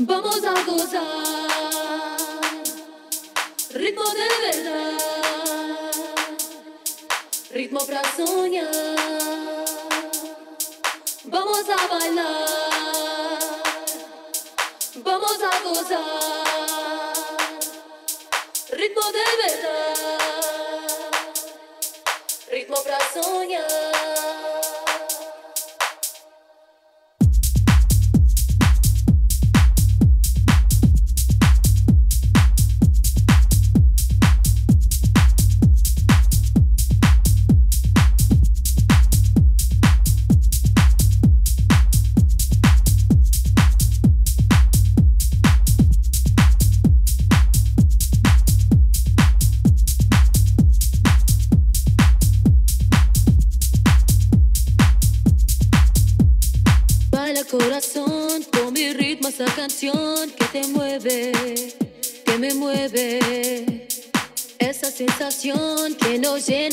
Vamos a gozar. Ritmo de verdad. Ritmo para soñar. Vamos a bailar. Vamos a gozar. Ritmo de verdad. Ritmo para soñar.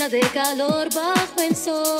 De calor bajo el sol.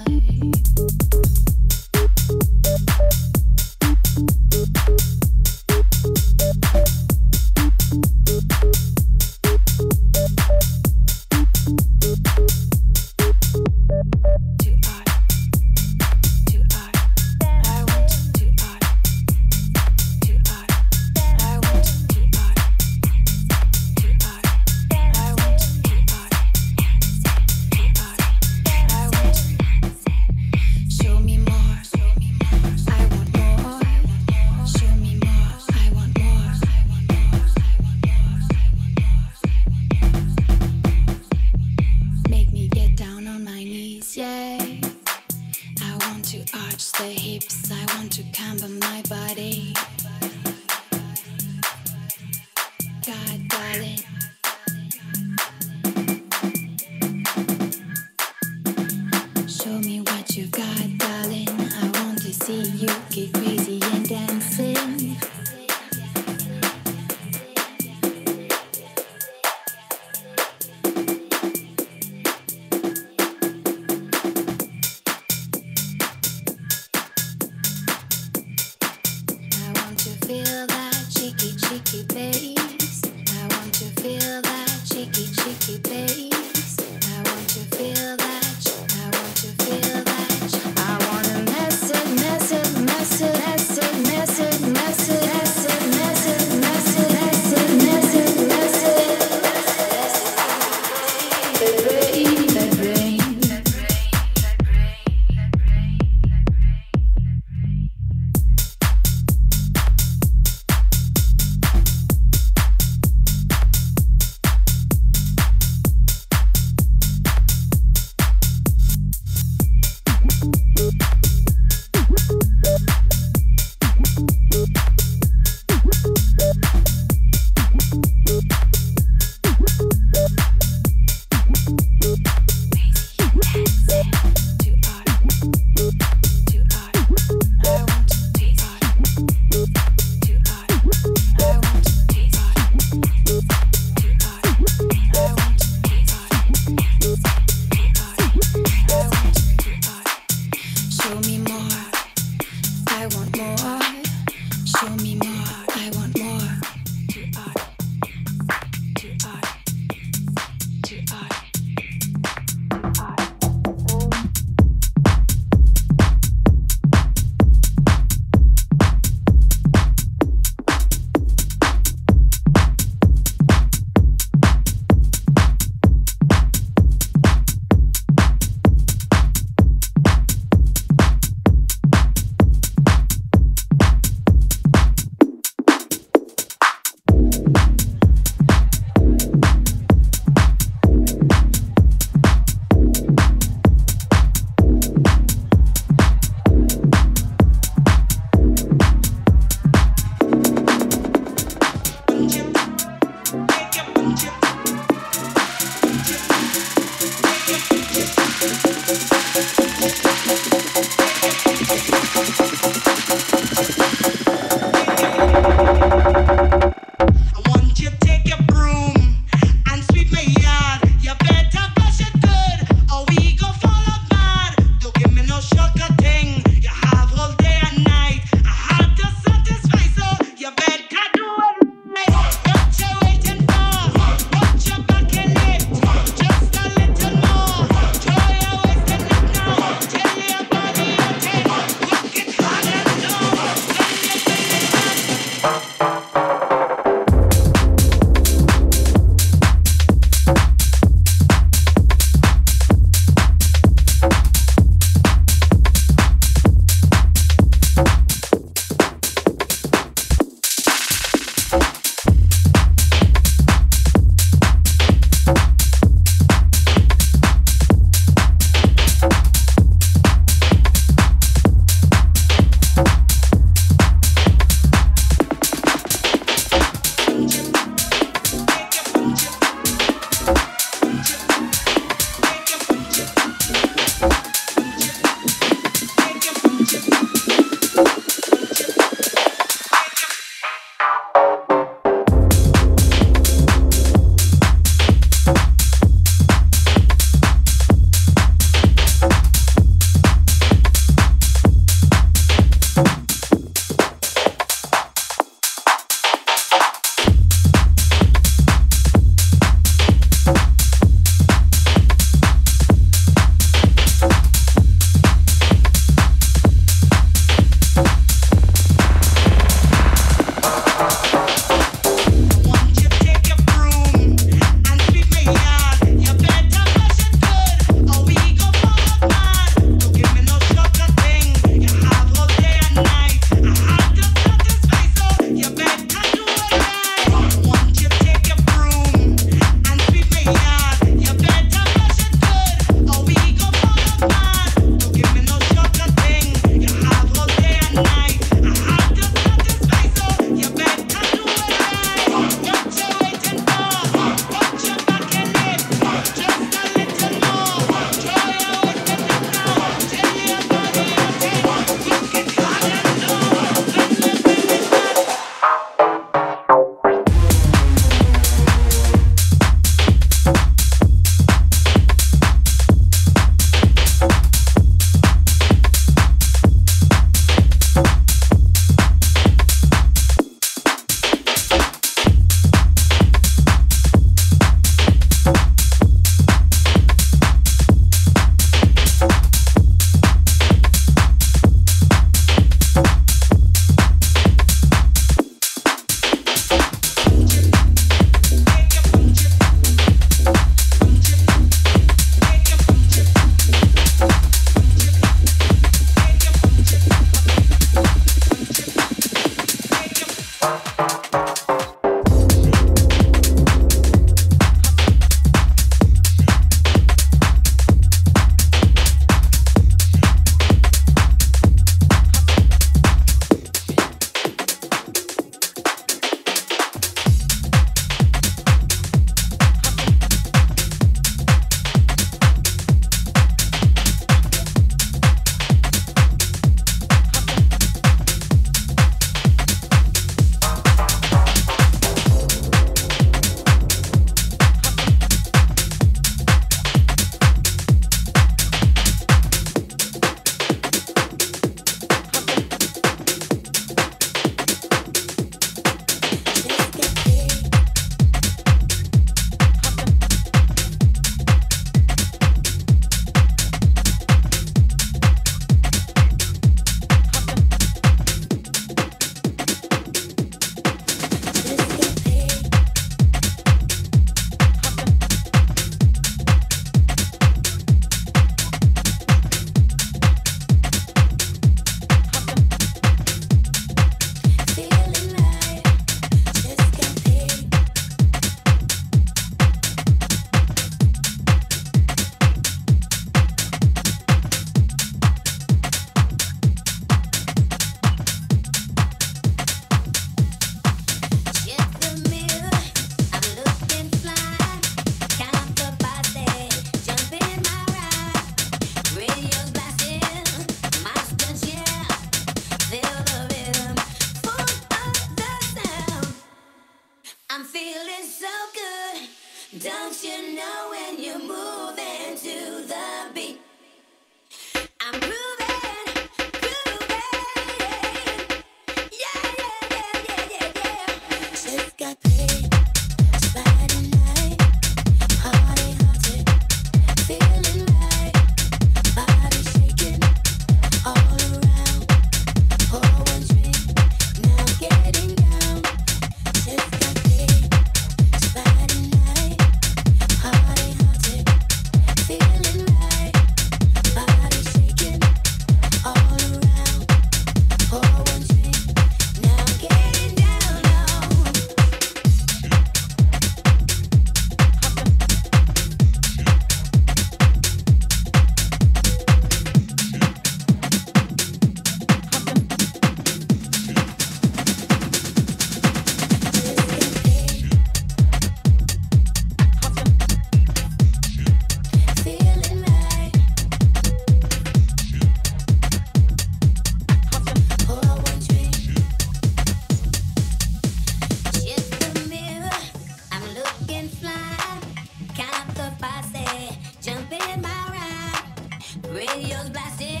Radio's blasting.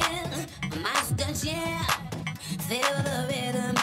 My stunts, yeah. Feel the rhythm.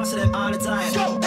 忘れ all the time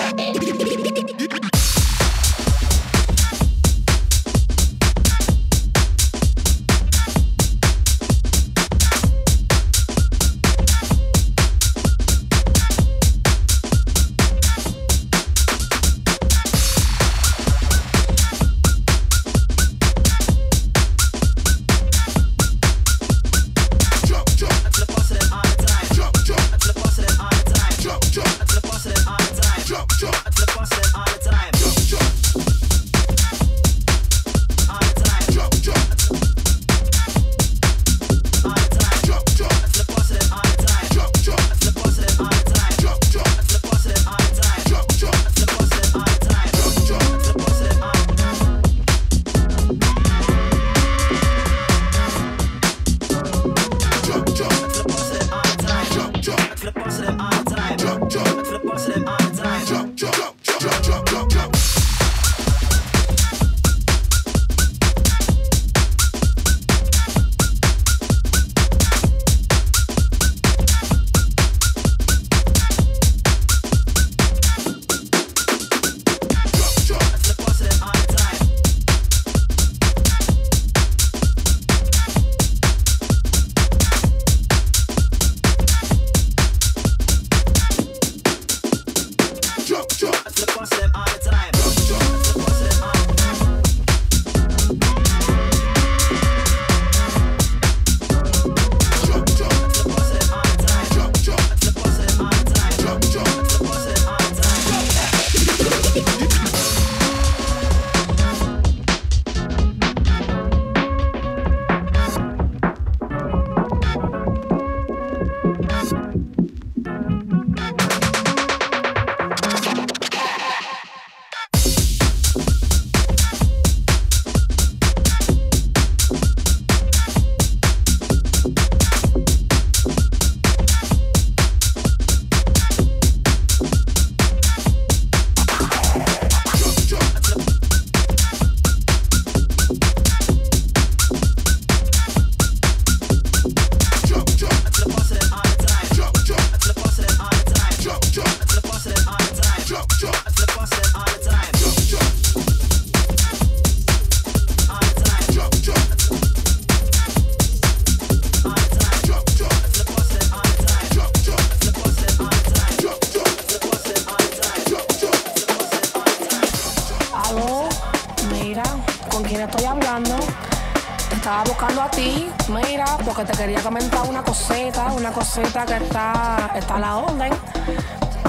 estaba buscando a ti, mira, porque te quería comentar una cosita, una cosita que está, está a la orden.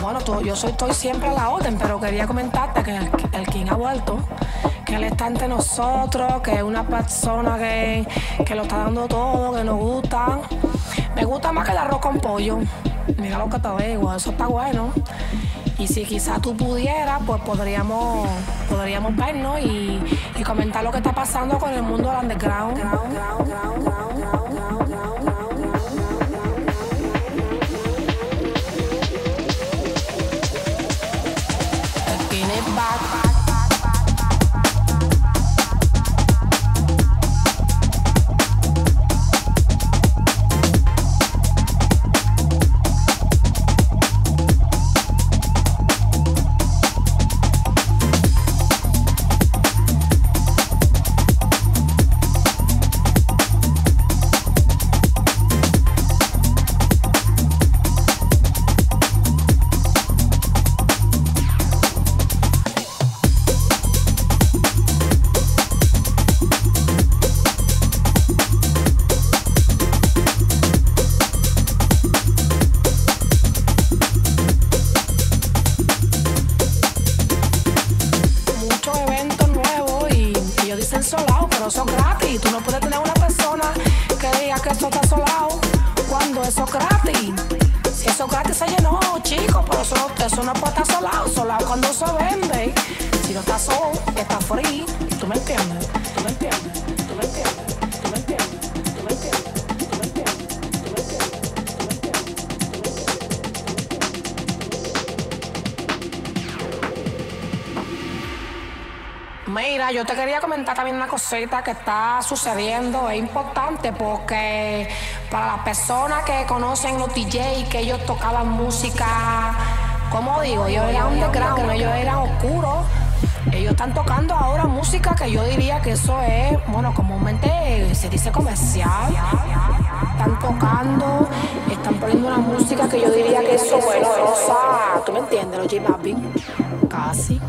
Bueno, yo soy, estoy siempre a la orden, pero quería comentarte que el, el King ha vuelto, que él está entre nosotros, que es una persona que, que lo está dando todo, que nos gusta. Me gusta más que el arroz con pollo. Mira lo que te digo, eso está bueno. Y si quizás tú pudieras, pues podríamos, podríamos vernos y, comentar lo que está pasando con el mundo del underground. Cosita que está sucediendo. Es importante porque para las personas que conocen los DJ, que ellos tocaban música, como digo, ellos eran underground, ellos eran oscuros. Ellos están tocando ahora música que yo diría que eso es, bueno, comúnmente se dice comercial. Están tocando, están poniendo una música que yo diría que eso, bueno, rosa, ¿tú me entiendes? Los J Balvin, casi.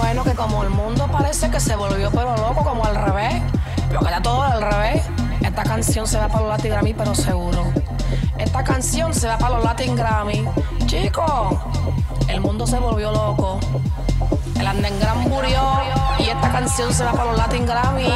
Bueno, que como el mundo parece que se volvió pero loco, como al revés, pero que era todo al revés, esta canción se va para los Latin Grammy, pero seguro. Esta canción se va para los Latin Grammy. Chicos, el mundo se volvió loco. El underground murió y esta canción se va para los Latin Grammy.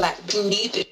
black beauty